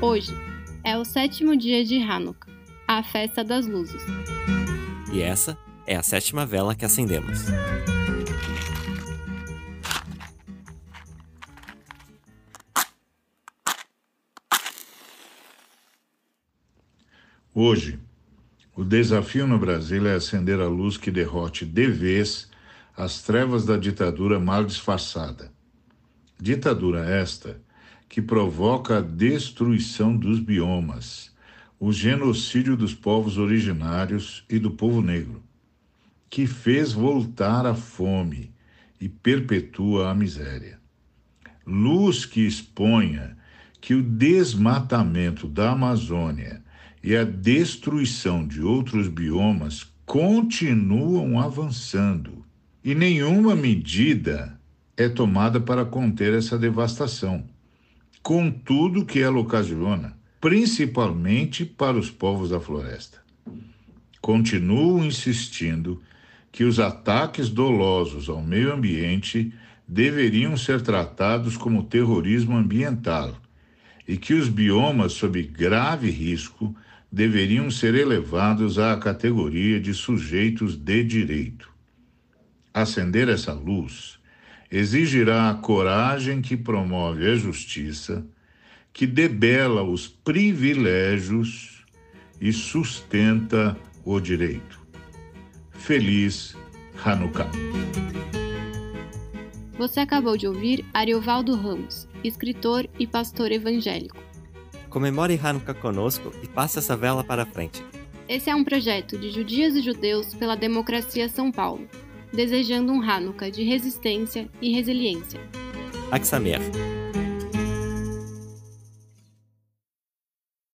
Hoje é o sétimo dia de Hanukkah, a festa das luzes. E essa é a sétima vela que acendemos. Hoje, o desafio no Brasil é acender a luz que derrote de vez as trevas da ditadura mal disfarçada. Ditadura esta que provoca a destruição dos biomas, o genocídio dos povos originários e do povo negro, que fez voltar a fome e perpetua a miséria. Luz que exponha que o desmatamento da Amazônia e a destruição de outros biomas continuam avançando e nenhuma medida é tomada para conter essa devastação, com tudo que ela ocasiona, principalmente para os povos da floresta. Continuo insistindo que os ataques dolosos ao meio ambiente deveriam ser tratados como terrorismo ambiental e que os biomas sob grave risco deveriam ser elevados à categoria de sujeitos de direito. Acender essa luz exigirá a coragem que promove a justiça, que debela os privilégios e sustenta o direito. Feliz Hanukkah. Você acabou de ouvir Ariovaldo Ramos, escritor e pastor evangélico. Comemore Hanukkah conosco e passe essa vela para frente. Esse é um projeto de judias e judeus pela democracia São Paulo, desejando um Hanukkah de resistência e resiliência. Aksamer.